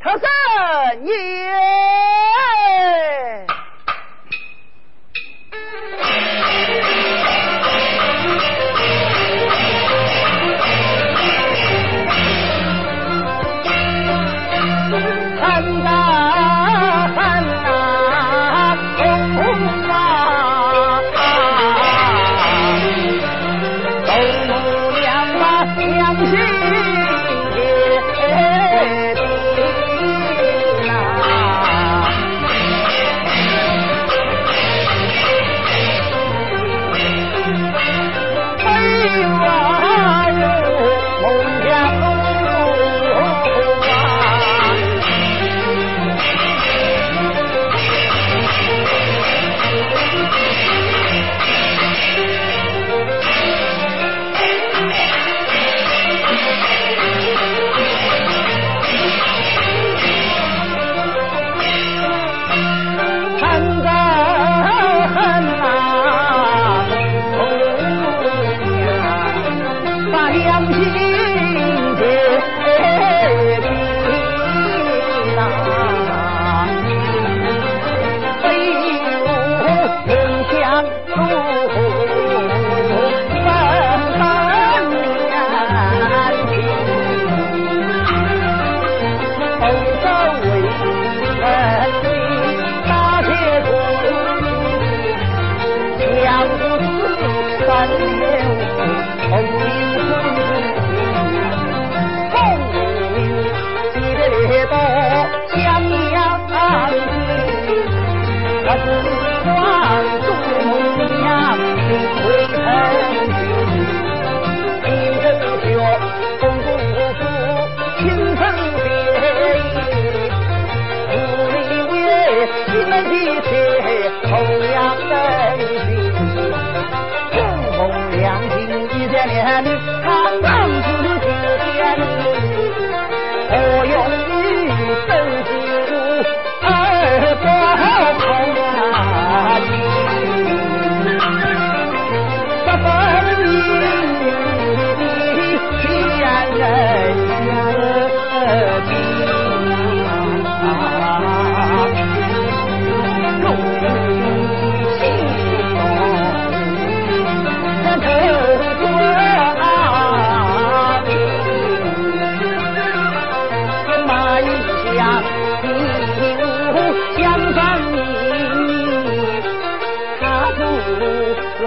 特生也。红颜，恨有红颜，恨有红颜，是。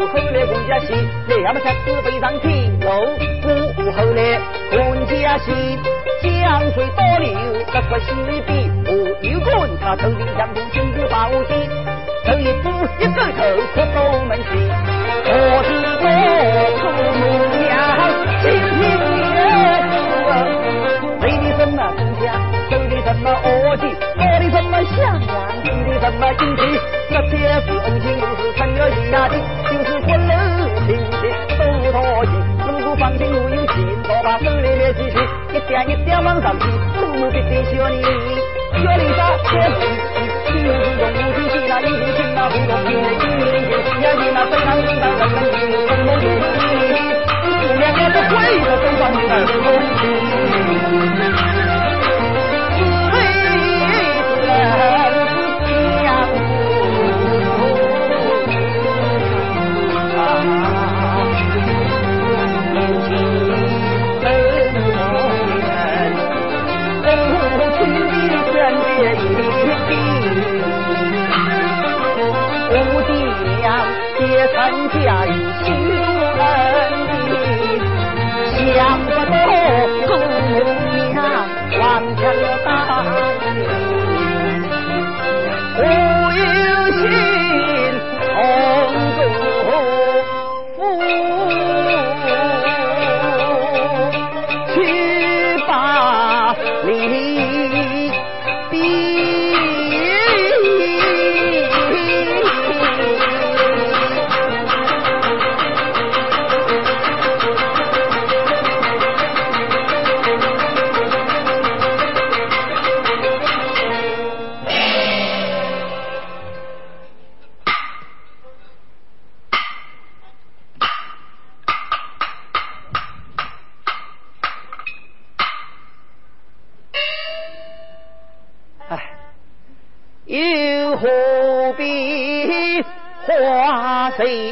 后来管家戏，那么才子飞上天。喽，故后来公家戏，江水倒流，得出西边，我有观察，头顶相同，金子八五斤，这一步一个头，可都门前。我是我祖母娘，心平月子，为的什么公家，走的什么恶计，做的什么香港，提的什么金一点一点往上提，父母必定小你小李啥小弟弟，你又是从母亲起那一定亲那不同亲，今年就四年前那非常非常人们的共同记忆，四年我都回到东方的参加一起又何必花费